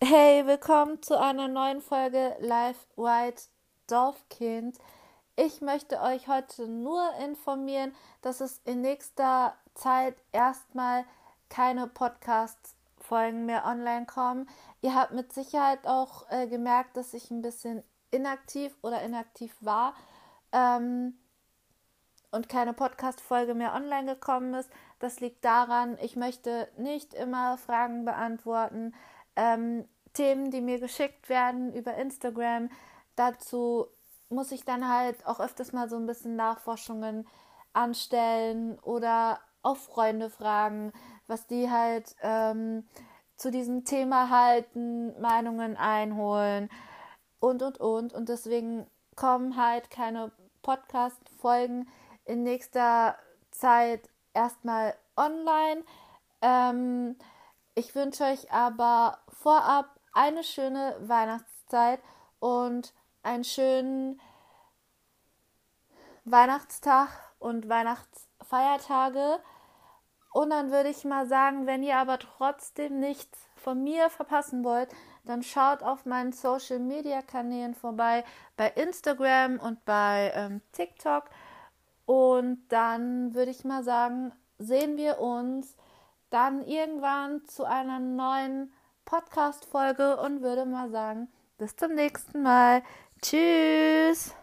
Hey, willkommen zu einer neuen Folge Live White Dorfkind. Ich möchte euch heute nur informieren, dass es in nächster Zeit erstmal keine Podcast-Folgen mehr online kommen. Ihr habt mit Sicherheit auch äh, gemerkt, dass ich ein bisschen inaktiv oder inaktiv war ähm, und keine Podcast-Folge mehr online gekommen ist. Das liegt daran, ich möchte nicht immer Fragen beantworten ähm, Themen, die mir geschickt werden über Instagram. Dazu muss ich dann halt auch öfters mal so ein bisschen Nachforschungen anstellen oder auch Freunde fragen, was die halt ähm, zu diesem Thema halten, Meinungen einholen und und und. Und deswegen kommen halt keine Podcast-Folgen in nächster Zeit erstmal online. Ähm, ich wünsche euch aber vorab eine schöne Weihnachtszeit und einen schönen Weihnachtstag und Weihnachtsfeiertage. Und dann würde ich mal sagen, wenn ihr aber trotzdem nichts von mir verpassen wollt, dann schaut auf meinen Social Media Kanälen vorbei, bei Instagram und bei ähm, TikTok. Und dann würde ich mal sagen, sehen wir uns dann irgendwann zu einer neuen Podcast-Folge und würde mal sagen, bis zum nächsten Mal. Tschüss!